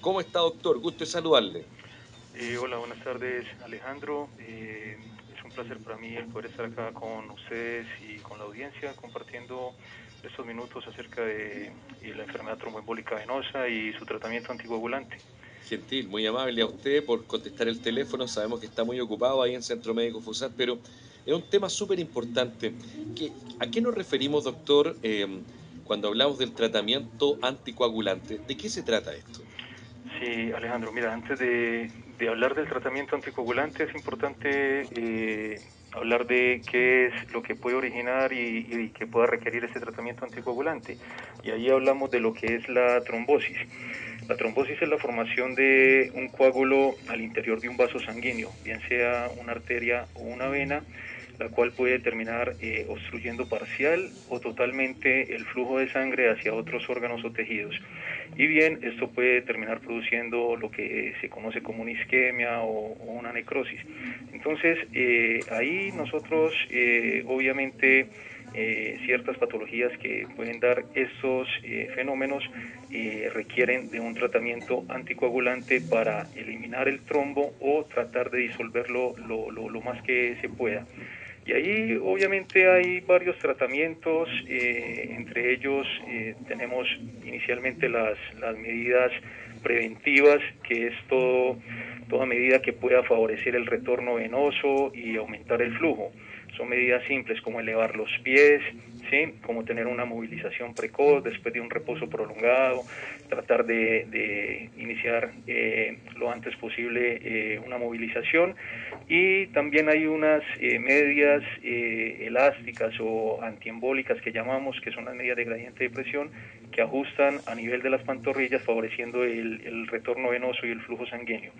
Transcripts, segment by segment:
¿Cómo está, doctor? Gusto de saludarle. Eh, hola, buenas tardes, Alejandro. Eh, es un placer para mí el poder estar acá con ustedes y con la audiencia compartiendo estos minutos acerca de, la enfermedad tromboembólica venosa y su tratamiento anticoagulante. Gentil, muy amable a usted por contestar el teléfono. Sabemos que está muy ocupado ahí en Centro Médico FUSAT, pero es un tema súper importante. ¿A qué nos referimos, doctor, eh, cuando hablamos del tratamiento anticoagulante? ¿De qué se trata esto? Sí, Alejandro, mira, antes de, hablar del tratamiento anticoagulante es importante eh, hablar de qué es lo que puede originar y, que pueda requerir este tratamiento anticoagulante. Y ahí hablamos de lo que es la trombosis. La trombosis es la formación de un coágulo al interior de un vaso sanguíneo, bien sea una arteria o una vena, la cual puede terminar eh, obstruyendo parcial o totalmente el flujo de sangre hacia otros órganos o tejidos. Y bien, esto puede terminar produciendo lo que se conoce como una isquemia o, una necrosis. Entonces, eh, ahí nosotros, eh, obviamente, ciertas patologías que pueden dar estos fenómenos requieren de un tratamiento anticoagulante para eliminar el trombo o tratar de disolverlo lo más que se pueda. Y ahí obviamente hay varios tratamientos, eh, entre ellos eh, tenemos inicialmente las, las medidas preventivas, que es todo, toda medida que pueda favorecer el retorno venoso y aumentar el flujo. Son medidas simples como elevar los pies, ¿sí? como tener una movilización precoz después de un reposo prolongado, tratar de, iniciar eh, lo antes posible eh, una movilización. Y también hay unas eh, medias elásticas o antiembólicas que llamamos, que son las medidas de gradiente de presión, que ajustan a nivel de las pantorrillas, favoreciendo el retorno venoso y el flujo sanguíneo.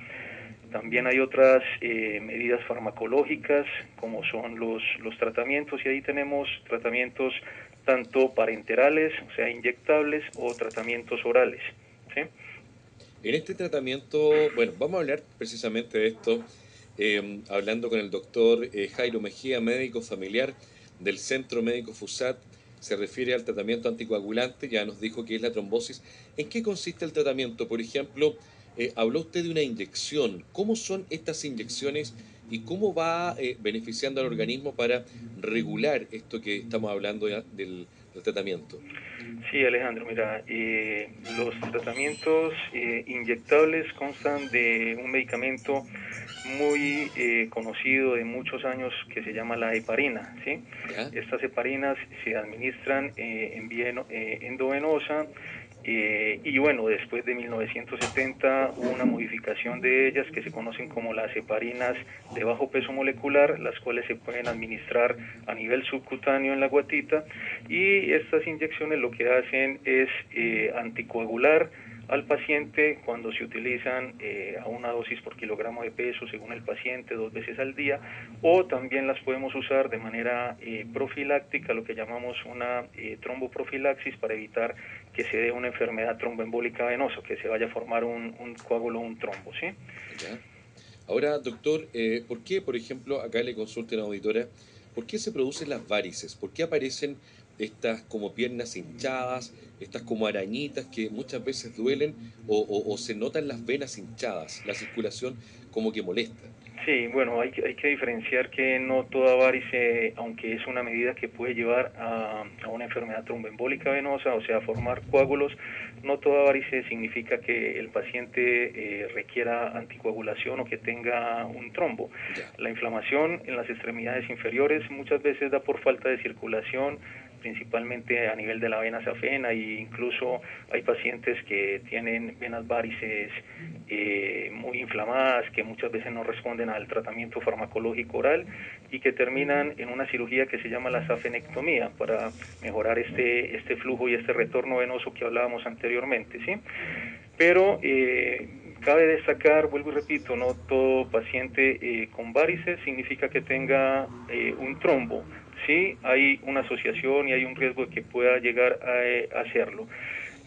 También hay otras eh, medidas farmacológicas, como son los, los tratamientos, y ahí tenemos tratamientos tanto parenterales, o sea, inyectables, o tratamientos orales. En este tratamiento, bueno, vamos a hablar precisamente de esto, em, hablando con el doctor eh, Jairo Mejía, médico familiar del Centro Médico FUSAT, se refiere al tratamiento anticoagulante, ya nos dijo que es la trombosis. ¿En qué consiste el tratamiento? Por ejemplo, eh, habló usted de una inyección. ¿Cómo son estas inyecciones y cómo va eh, beneficiando al organismo para regular esto que estamos hablando del, tratamiento? Sí, Alejandro, mira, eh, los tratamientos inyectables constan de un medicamento muy conocido de muchos años que se llama la heparina. ¿sí? Estas heparinas se administran en vía endovenosa eh, y bueno, después de 1970 hubo una modificación de ellas que se conocen como las heparinas de bajo peso molecular, las cuales se pueden administrar a nivel subcutáneo en la guatita. Y estas inyecciones lo que hacen es eh, anticoagular al paciente cuando se utilizan eh, a una dosis por kilogramo de peso según el paciente dos veces al día o también las podemos usar de manera eh, profiláctica, lo que llamamos una eh, tromboprofilaxis para evitar que se dé una enfermedad tromboembólica venosa, que se vaya a formar un, coágulo o un trombo. ¿sí? Ahora, doctor, ¿por qué, por ejemplo, acá le consulta la auditora, ¿por qué se producen las varices? ¿Por qué aparecen estas como piernas hinchadas, estas como arañitas que muchas veces duelen o, se notan las venas hinchadas, la circulación como que molesta. Sí, bueno, hay, hay que diferenciar que no toda varice, aunque es una medida que puede llevar a, una enfermedad tromboembólica venosa, o sea, formar coágulos, no toda varice significa que el paciente eh, requiera anticoagulación o que tenga un trombo. La inflamación en las extremidades inferiores muchas veces da por falta de circulación, principalmente a nivel de la vena safena e incluso hay pacientes que tienen venas varices eh, muy inflamadas que muchas veces no responden al tratamiento farmacológico oral y que terminan en una cirugía que se llama la safenectomía para mejorar este, este flujo y este retorno venoso que hablábamos anteriormente. ¿sí? Pero eh, cabe destacar, vuelvo y repito, no todo paciente eh, con varices significa que tenga un trombo sí hay una asociación y hay un riesgo de que pueda llegar a, eh, hacerlo.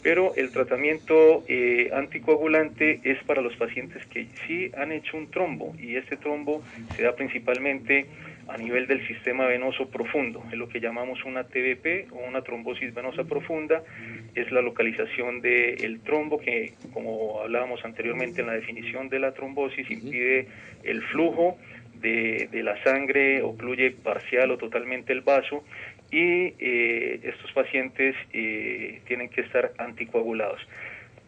Pero el tratamiento eh, anticoagulante es para los pacientes que sí han hecho un trombo y este trombo se da principalmente a nivel del sistema venoso profundo, es lo que llamamos una TVP o una trombosis venosa profunda. Es la localización del trombo que, como hablábamos anteriormente en la definición de la trombosis, impide el flujo de, la sangre, ocluye parcial o totalmente el vaso y eh, estos pacientes eh, tienen que estar anticoagulados.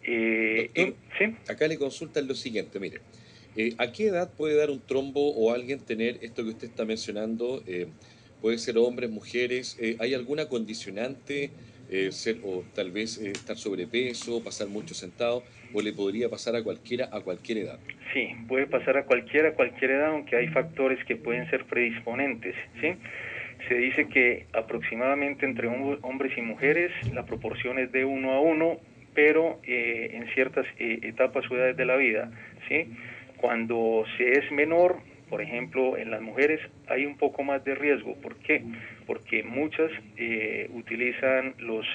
Eh, acá le consultan lo siguiente, mire, ¿a qué edad puede dar un trombo o alguien tener esto que usted está mencionando? puede ser hombres, mujeres, ¿hay alguna condicionante? Ser o tal vez estar sobrepeso, pasar mucho sentado, o le podría pasar a cualquiera a cualquier edad. Sí, puede pasar a cualquiera a cualquier edad, aunque hay factores que pueden ser predisponentes, ¿sí? Se dice que aproximadamente entre hombres y mujeres la proporción es de uno a uno, pero eh, en ciertas eh, etapas o edades de la vida, ¿sí? Cuando se es menor, por ejemplo, en las mujeres hay un poco más de riesgo. ¿Por qué? Porque muchas eh, utilizan los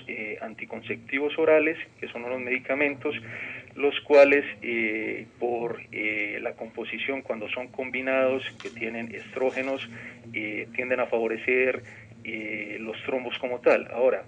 anticonceptivos orales, que son los medicamentos, los cuales eh, por eh, la composición cuando son combinados que tienen estrógenos eh, tienden a favorecer los trombos como tal. Ahora,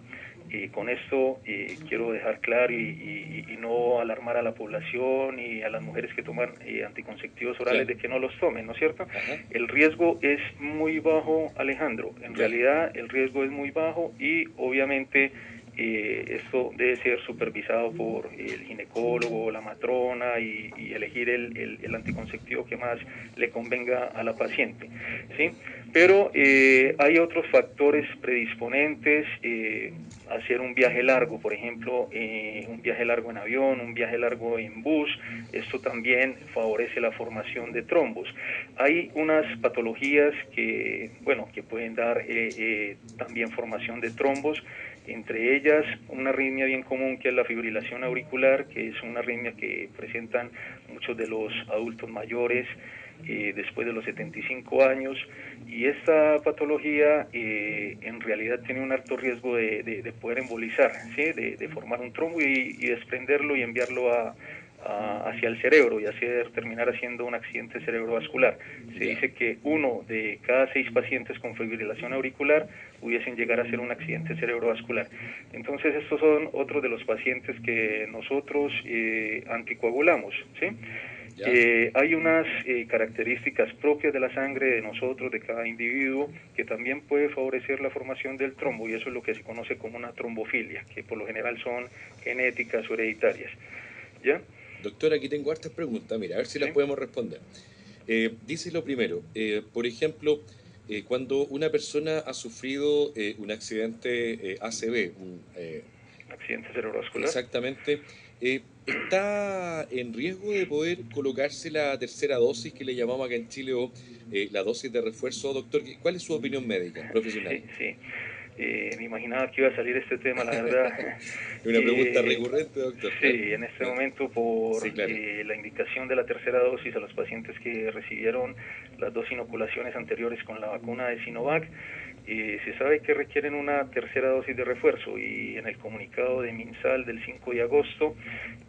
con esto quiero dejar claro y, no alarmar a la población y a las mujeres que toman anticonceptivos orales de que no los tomen, ¿no es cierto? El riesgo es muy bajo, Alejandro. En realidad el riesgo es muy bajo y obviamente eh, esto debe ser supervisado por el ginecólogo, la matrona y, elegir el, el, anticonceptivo que más le convenga a la paciente. ¿sí? Pero eh, hay otros factores predisponentes, eh, hacer un viaje largo, por ejemplo, eh, un viaje largo en avión, un viaje largo en bus, esto también favorece la formación de trombos. Hay unas patologías que, bueno, que pueden dar también formación de trombos, entre ellas una arritmia bien común que es la fibrilación auricular, que es una arritmia que presentan muchos de los adultos mayores eh, después de los 75 años y esta patología eh, en realidad tiene un alto riesgo de, poder embolizar, ¿sí? de, formar un trombo y, desprenderlo y enviarlo a, hacia el cerebro y hacer, terminar haciendo un accidente cerebrovascular. Se dice que uno de cada seis pacientes con fibrilación auricular pudiesen llegar a ser un accidente cerebrovascular. Entonces estos son otros de los pacientes que nosotros eh, anticoagulamos. ¿sí? Eh, hay unas eh, características propias de la sangre de nosotros, de cada individuo, que también puede favorecer la formación del trombo y eso es lo que se conoce como una trombofilia, que por lo general son genéticas o hereditarias. ¿Ya? Doctor, aquí tengo hartas preguntas, mira, a ver si las podemos responder. Eh, dice lo primero, por ejemplo, cuando una persona ha sufrido un accidente ACV, un accidente cerebrovascular. Exactamente ¿Está en riesgo de poder colocarse la tercera dosis que le llamamos acá en Chile o eh, la dosis de refuerzo, doctor? ¿Cuál es su opinión médica, profesional? Sí, sí. Eh, me imaginaba que iba a salir este tema, la verdad. Una pregunta eh, recurrente, doctor. Sí, en este momento por la indicación de la tercera dosis a los pacientes que recibieron las dos inoculaciones anteriores con la vacuna de Sinovac, se sabe que requieren una tercera dosis de refuerzo y en el comunicado de MinSal del 5 de agosto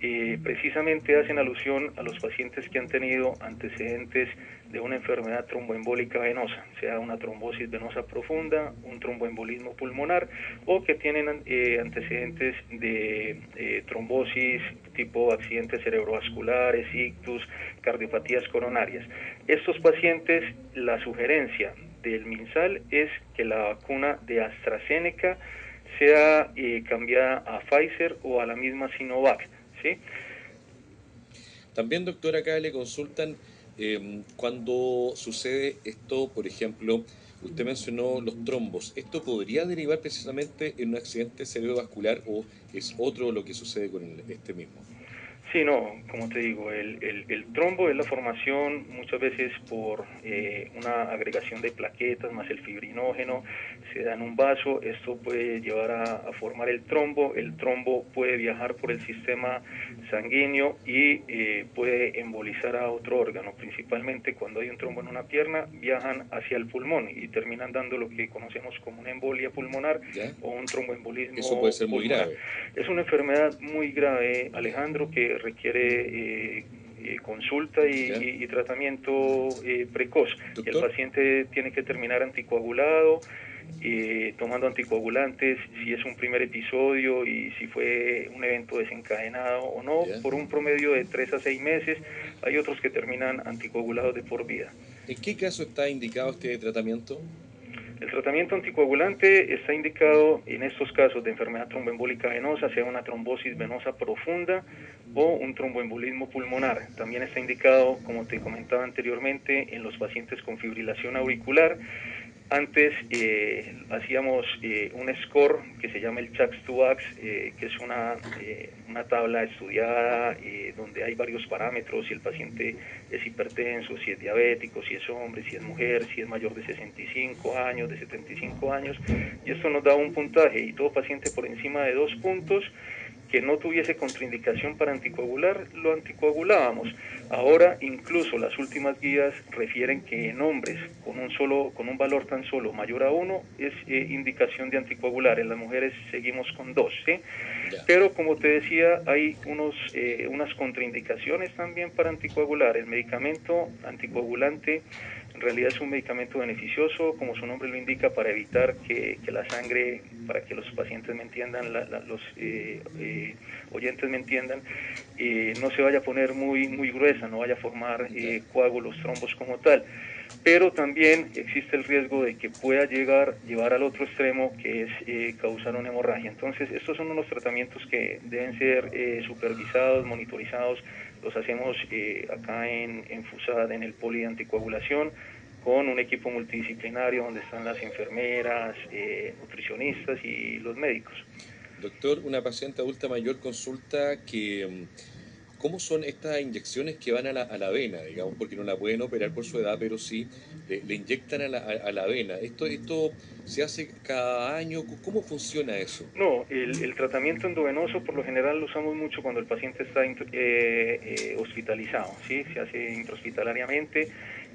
eh, precisamente hacen alusión a los pacientes que han tenido antecedentes de una enfermedad tromboembólica venosa, sea una trombosis venosa profunda, un tromboembolismo pulmonar o que tienen eh, antecedentes de eh, trombosis tipo accidentes cerebrovasculares, ictus, cardiopatías coronarias. Estos pacientes, la sugerencia del MinSal es que la vacuna de AstraZeneca sea eh, cambiada a Pfizer o a la misma Sinovac. ¿sí? También, doctor, acá le consultan em, cuando sucede esto, por ejemplo, usted mencionó los trombos. ¿Esto podría derivar precisamente en un accidente cerebrovascular o es otro lo que sucede con este mismo? Sí, no, como te digo, el, el, trombo es la formación muchas veces por eh, una agregación de plaquetas más el fibrinógeno, se da en un vaso, esto puede llevar a, formar el trombo, el trombo puede viajar por el sistema sanguíneo y eh, puede embolizar a otro órgano, principalmente cuando hay un trombo en una pierna, viajan hacia el pulmón y terminan dando lo que conocemos como una embolia pulmonar o un tromboembolismo. Eso puede ser muy grave. Es una enfermedad muy grave, Alejandro, que requiere eh, eh, consulta y, tratamiento eh, precoz. el paciente tiene que terminar anticoagulado eh, tomando anticoagulantes, si es un primer episodio y si fue un evento desencadenado o no, por un promedio de 3 a 6 meses. Hay otros que terminan anticoagulados de por vida. ¿En qué caso está indicado este tratamiento? El tratamiento anticoagulante está indicado en estos casos de enfermedad tromboembólica venosa, sea una trombosis venosa profunda o un tromboembolismo pulmonar. También está indicado, como te comentaba anteriormente, en los pacientes con fibrilación auricular antes eh, hacíamos eh, un score que se llama el CHAX2AX, eh, que es una, una tabla estudiada donde hay varios parámetros, si el paciente es hipertenso, si es diabético, si es hombre, si es mujer, si es mayor de 65 años, de 75 años, y esto nos da un puntaje y todo paciente por encima de dos puntos que no tuviese contraindicación para anticoagular, lo anticoagulábamos. Ahora incluso las últimas guías refieren que en hombres con un solo con un valor tan solo mayor a uno es eh, indicación de anticoagular. En las mujeres seguimos con dos, Pero como te decía, hay unos eh, unas contraindicaciones también para anticoagular. El medicamento anticoagulante en realidad es un medicamento beneficioso, como su nombre lo indica, para evitar que, la sangre, para que los pacientes me entiendan, los eh, eh, oyentes me entiendan, eh, no se vaya a poner muy, muy gruesa, no vaya a formar coágulos, trombos como tal. Pero también existe el riesgo de que pueda llegar, llevar al otro extremo, que es causar una hemorragia. Entonces, estos son unos tratamientos que deben ser supervisados, monitorizados los hacemos eh, acá en, en FUSAD, en el poli de anticoagulación, con un equipo multidisciplinario donde están las enfermeras, eh, nutricionistas y los médicos. Doctor, una paciente adulta mayor consulta que mm, ¿Cómo son estas inyecciones que van a la, a la, vena, digamos, porque no la pueden operar por su edad, pero sí le, inyectan a la, a, la, vena? ¿Esto, ¿Esto se hace cada año? ¿Cómo funciona eso? No, el, el tratamiento endovenoso por lo general lo usamos mucho cuando el paciente está eh, eh, hospitalizado, ¿sí? Se hace intrahospitalariamente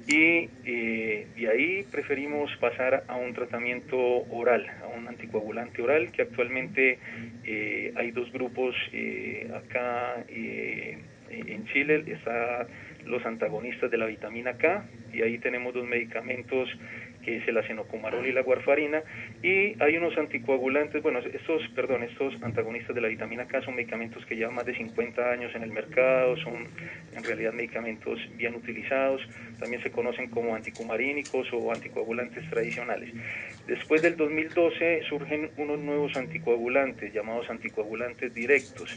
y eh, de ahí preferimos pasar a un tratamiento oral, a un anticoagulante oral, que actualmente eh, hay dos grupos eh, acá en Chile, está los antagonistas de la vitamina K y ahí tenemos dos medicamentos que es el acenocomarol y la warfarina, y hay unos anticoagulantes, bueno, estos, perdón, estos antagonistas de la vitamina K son medicamentos que llevan más de 50 años en el mercado, son en realidad medicamentos bien utilizados, también se conocen como anticumarínicos o anticoagulantes tradicionales. Después del 2012 surgen unos nuevos anticoagulantes llamados anticoagulantes directos.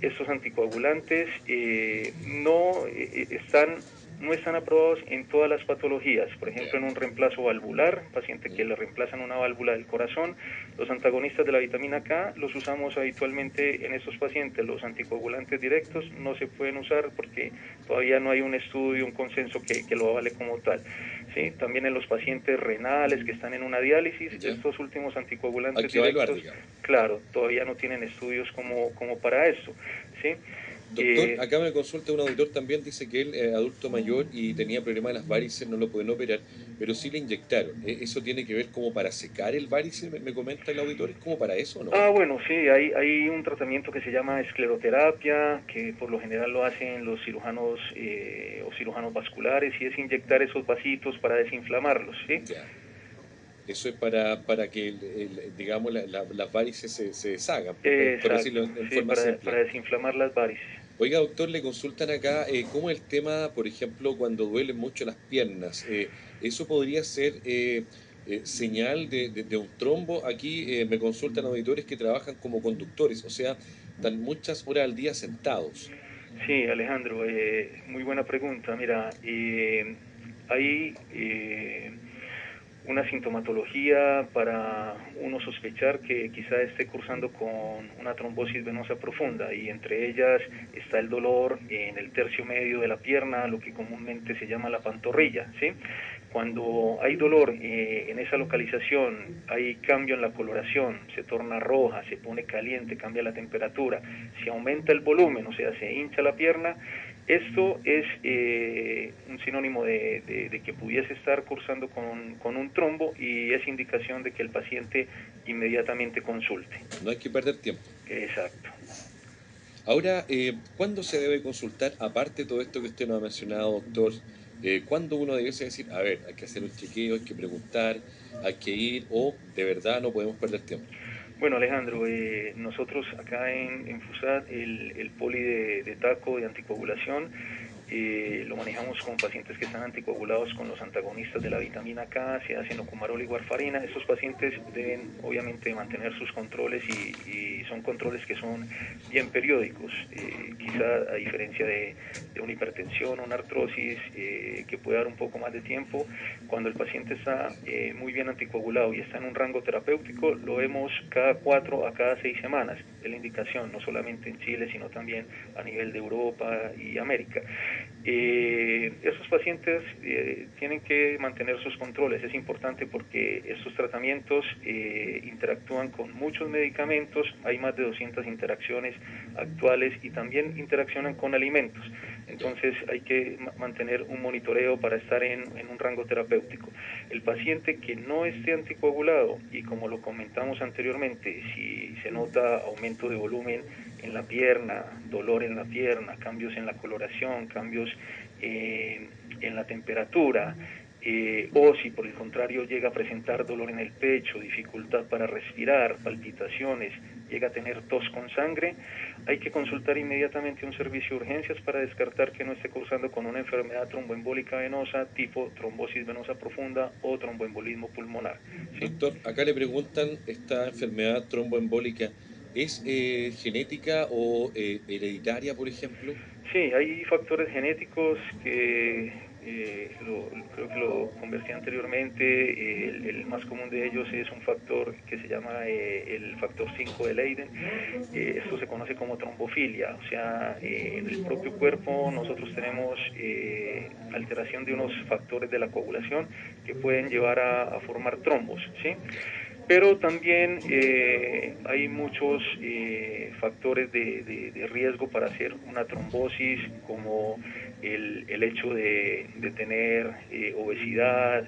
Estos anticoagulantes eh, no eh, están no están aprobados en todas las patologías, por ejemplo en un reemplazo valvular, paciente que le reemplazan una válvula del corazón, los antagonistas de la vitamina K los usamos habitualmente en estos pacientes, los anticoagulantes directos no se pueden usar porque todavía no hay un estudio, un consenso que, que lo avale como tal. ¿sí? También en los pacientes renales que están en una diálisis, estos últimos anticoagulantes directos, claro, todavía no tienen estudios como, como para eso. ¿sí? Doctor, eh, acá me consulta un auditor también, dice que él es adulto mayor y tenía problemas de las varices, no lo pueden operar, pero sí le inyectaron. ¿E-, ¿Eso tiene que ver como para secar el varice, me, comenta el auditor? ¿Es como para eso no? Ah, bueno, sí, hay, hay un tratamiento que se llama escleroterapia, que por lo general lo hacen los cirujanos eh, o cirujanos vasculares, y es inyectar esos vasitos para desinflamarlos, ¿sí? Eso es para, para que, digamos, las varices se, se deshagan, por, decirlo en forma para, para desinflamar las varices. Oiga, doctor, le consultan acá eh, cómo el tema, por ejemplo, cuando duelen mucho las piernas, eh, ¿eso podría ser eh, eh, señal de, de, un trombo? Aquí me consultan auditores que trabajan como conductores, o sea, están muchas horas al día sentados. Sí, Alejandro, muy buena pregunta. Mira, ahí una sintomatología para uno sospechar que quizá esté cursando con una trombosis venosa profunda y entre ellas está el dolor en el tercio medio de la pierna, lo que comúnmente se llama la pantorrilla, ¿sí? Cuando hay dolor eh, en esa localización, hay cambio en la coloración, se torna roja, se pone caliente, cambia la temperatura, si aumenta el volumen, o sea, se hincha la pierna, esto es eh, un sinónimo de, que pudiese estar cursando con, un trombo y es indicación de que el paciente inmediatamente consulte. No hay que perder tiempo. Exacto. Ahora, eh, ¿cuándo se debe consultar, aparte de todo esto que usted nos ha mencionado, doctor, eh, ¿cuándo uno debe decir, a ver, hay que hacer un chequeo, hay que preguntar, hay que ir o de verdad no podemos perder tiempo? Bueno, Alejandro, eh, nosotros acá en, en FUSAT, el, el poli de, de taco de anticoagulación, eh, lo manejamos con pacientes que están anticoagulados con los antagonistas de la vitamina K, se hacen ocumarol y warfarina. Estos pacientes deben obviamente mantener sus controles y, son controles que son bien periódicos. Eh, quizá a diferencia de, una hipertensión una artrosis eh, que puede dar un poco más de tiempo, cuando el paciente está muy bien anticoagulado y está en un rango terapéutico, lo vemos cada cuatro a cada seis semanas. Es la indicación, no solamente en Chile, sino también a nivel de Europa y América. Eh, esos pacientes eh, tienen que mantener sus controles, es importante porque estos tratamientos eh, interactúan con muchos medicamentos, hay más de 200 interacciones actuales y también interaccionan con alimentos, entonces hay que mantener un monitoreo para estar en, un rango terapéutico. El paciente que no esté anticoagulado y como lo comentamos anteriormente, si se nota aumento de volumen en la pierna, dolor en la pierna, cambios en la coloración, cambios eh, en la temperatura, eh, o si por el contrario llega a presentar dolor en el pecho, dificultad para respirar, palpitaciones, llega a tener tos con sangre, hay que consultar inmediatamente un servicio de urgencias para descartar que no esté cursando con una enfermedad tromboembólica venosa tipo trombosis venosa profunda o tromboembolismo pulmonar. Doctor, acá le preguntan esta enfermedad tromboembólica ¿Es eh, genética o eh, hereditaria, por ejemplo? Sí, hay factores genéticos que eh, creo que lo conversé anteriormente, el, más común de ellos es un factor que se llama el factor 5 de Leiden, esto se conoce como trombofilia, o sea, en el propio cuerpo nosotros tenemos alteración de unos factores de la coagulación que pueden llevar a, formar trombos, ¿sí? pero también eh, hay muchos eh, factores de, riesgo para hacer una trombosis, como el, hecho de, tener eh, obesidad,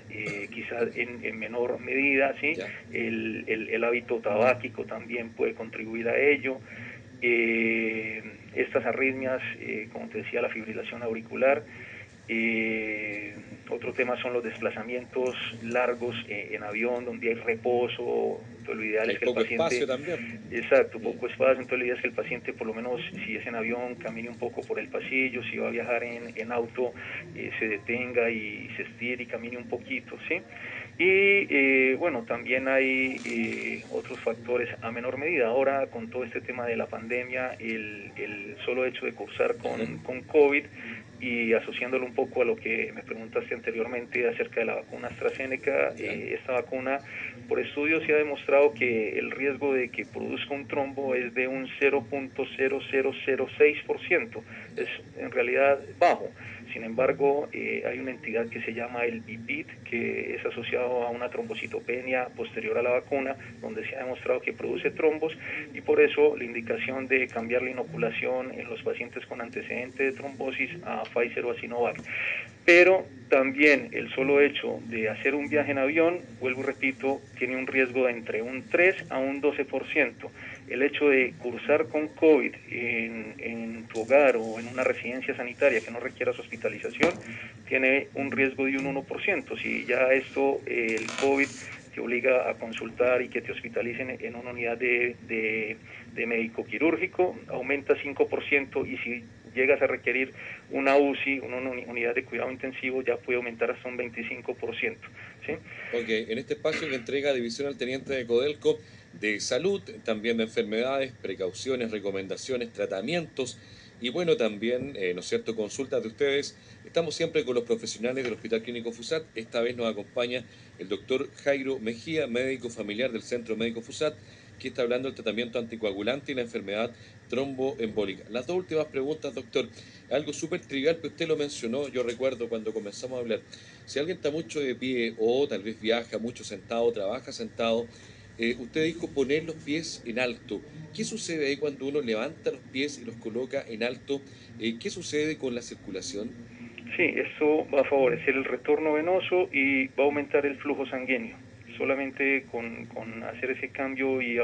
quizás en, menor medida, ¿sí? El, el, hábito tabáquico también puede contribuir a ello. estas arritmias, como te decía, la fibrilación auricular, eh, otro tema son los desplazamientos largos eh, en avión, donde hay reposo. Entonces, lo ideal es que el paciente. Espacio también. Exacto, poco espacio. Entonces, lo ideal es que el paciente, por lo menos, si es en avión, camine un poco por el pasillo. Si va a viajar en, en auto, eh, se detenga y se estire y camine un poquito, ¿sí? Y eh, bueno, también hay eh, otros factores a menor medida. Ahora, con todo este tema de la pandemia, el, el solo hecho de cursar con, con COVID y asociándolo un poco a lo que me preguntaste anteriormente acerca de la vacuna AstraZeneca, eh, esta vacuna por estudios se ha demostrado que el riesgo de que produzca un trombo es de un 0.0006%, es en realidad bajo. Sin embargo, eh, hay una entidad que se llama el BIPIT, que es asociado a una trombocitopenia posterior a la vacuna, donde se ha demostrado que produce trombos y por eso la indicación de cambiar la inoculación en los pacientes con antecedente de trombosis a Pfizer o a Sinovac. Pero también el solo hecho de hacer un viaje en avión, vuelvo y repito, tiene un riesgo de entre un 3 a un 12%. El hecho de cursar con COVID en, tu hogar o en una residencia sanitaria que no requiera hospitalización tiene un riesgo de un 1%. Si ya esto, el COVID te obliga a consultar y que te hospitalicen en una unidad de, de, de médico quirúrgico, aumenta 5% y si llegas a requerir una UCI, una unidad de cuidado intensivo, ya puede aumentar hasta un 25%. ¿sí? Ok, en este espacio que entrega División al Teniente de Codelco de salud, también de enfermedades, precauciones, recomendaciones, tratamientos y bueno, también, eh, ¿no es cierto?, consultas de ustedes. Estamos siempre con los profesionales del Hospital Clínico FUSAT. Esta vez nos acompaña el doctor Jairo Mejía, médico familiar del Centro Médico FUSAT, que está hablando del tratamiento anticoagulante y la enfermedad tromboembólica. Las dos últimas preguntas, doctor. Algo súper trivial, que usted lo mencionó, yo recuerdo cuando comenzamos a hablar. Si alguien está mucho de pie o tal vez viaja mucho sentado, trabaja sentado, eh, usted dijo poner los pies en alto. ¿Qué sucede ahí cuando uno levanta los pies y los coloca en alto? Eh, ¿Qué sucede con la circulación? Sí, eso va a favorecer el retorno venoso y va a aumentar el flujo sanguíneo. solamente con, con hacer ese cambio y,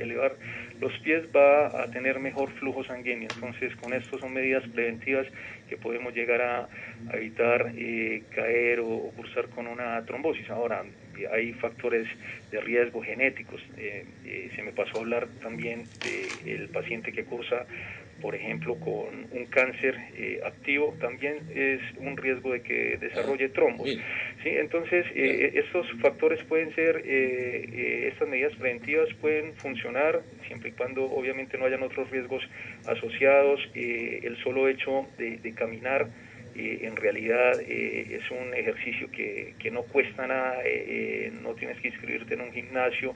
elevar los pies va a tener mejor flujo sanguíneo. Entonces, con esto son medidas preventivas que podemos llegar a, evitar eh, caer o, cursar con una trombosis. Ahora, hay factores de riesgo genéticos. Eh, eh, se me pasó a hablar también del paciente que cursa por ejemplo, con un cáncer eh, activo, también es un riesgo de que desarrolle trombos. ¿sí? Entonces, eh, estos factores pueden ser, eh, estas medidas preventivas pueden funcionar siempre y cuando obviamente no hayan otros riesgos asociados. el solo hecho de, caminar en realidad es un ejercicio que, que no cuesta nada, no tienes que inscribirte en un gimnasio,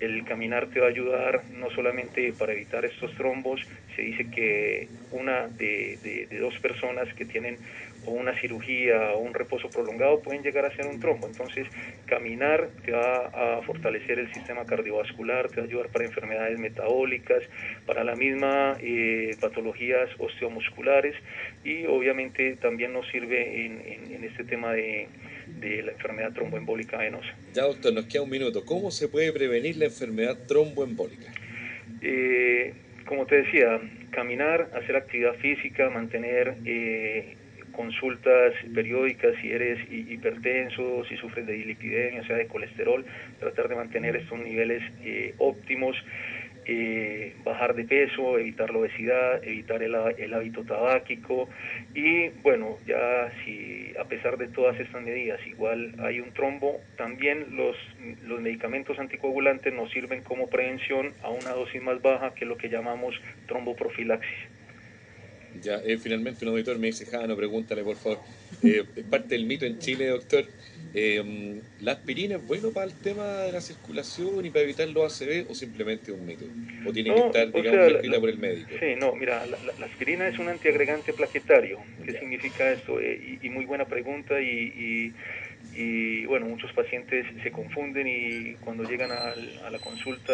el caminar te va a ayudar no solamente para evitar estos trombos, se dice que una de, dos personas que tienen o una cirugía o un reposo prolongado pueden llegar a ser un trombo. Entonces, caminar te va a fortalecer el sistema cardiovascular, te va a ayudar para enfermedades metabólicas, para la misma eh, patologías osteomusculares y obviamente también nos sirve en este tema de de la enfermedad tromboembólica venosa. Ya, doctor, nos queda un minuto. ¿Cómo se puede prevenir la enfermedad tromboembólica? Eh, como te decía, caminar, hacer actividad física, mantener eh, consultas periódicas si eres hipertenso, si sufres de dilipidemia, o sea, de colesterol, tratar de mantener estos niveles eh, óptimos. Eh, bajar de peso, evitar la obesidad, evitar el, hábito tabáquico y bueno, ya si a pesar de todas estas medidas igual hay un trombo, también los, los medicamentos anticoagulantes nos sirven como prevención a una dosis más baja que lo que llamamos tromboprofilaxis. Ya, eh, finalmente un auditor me dice, Jano, pregúntale por favor, eh, parte del mito en Chile, doctor, eh, ¿la aspirina es bueno para el tema de la circulación y para evitar los ACV o simplemente un mito? ¿O tiene que estar, digamos, por el médico? Sí, no, mira, la, aspirina es un antiagregante plaquetario. ¿Qué significa esto? Eh, y, muy buena pregunta y y bueno, muchos pacientes se confunden y cuando llegan a, la consulta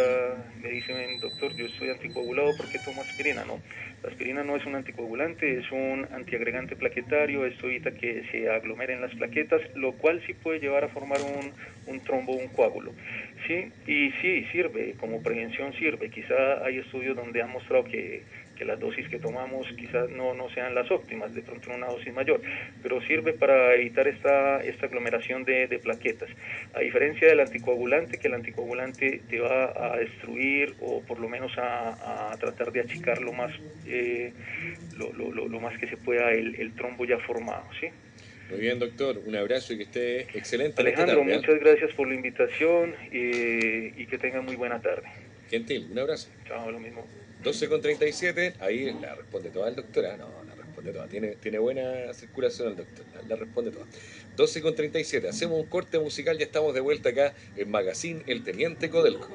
me dicen, doctor, yo estoy anticoagulado, ¿por qué tomo aspirina? No, la aspirina no es un anticoagulante, es un antiagregante plaquetario, esto evita que se aglomeren las plaquetas, lo cual sí puede llevar a formar un, un trombo, un coágulo. Sí, y sí, sirve, como prevención sirve. Quizá hay estudios donde han mostrado que las dosis que tomamos quizás no, no sean las óptimas, de pronto una dosis mayor, pero sirve para evitar esta, esta aglomeración de, plaquetas. A diferencia del anticoagulante, que el anticoagulante te va a destruir o por lo menos a, tratar de achicar lo más, lo, lo, más que se pueda el, trombo ya formado. ¿sí? Muy bien, doctor. Un abrazo y que esté excelente. Alejandro, ¿eh? muchas gracias por la invitación eh, y que tenga muy buena tarde. Gentil, un abrazo. Chao, lo mismo. 12 con 37, ahí la responde toda el doctor. Ah, no, la responde toda. Tiene, tiene buena circulación el doctor, la, responde toda. 12 con 37, hacemos un corte musical, ya estamos de vuelta acá en Magazine El Teniente Codelco.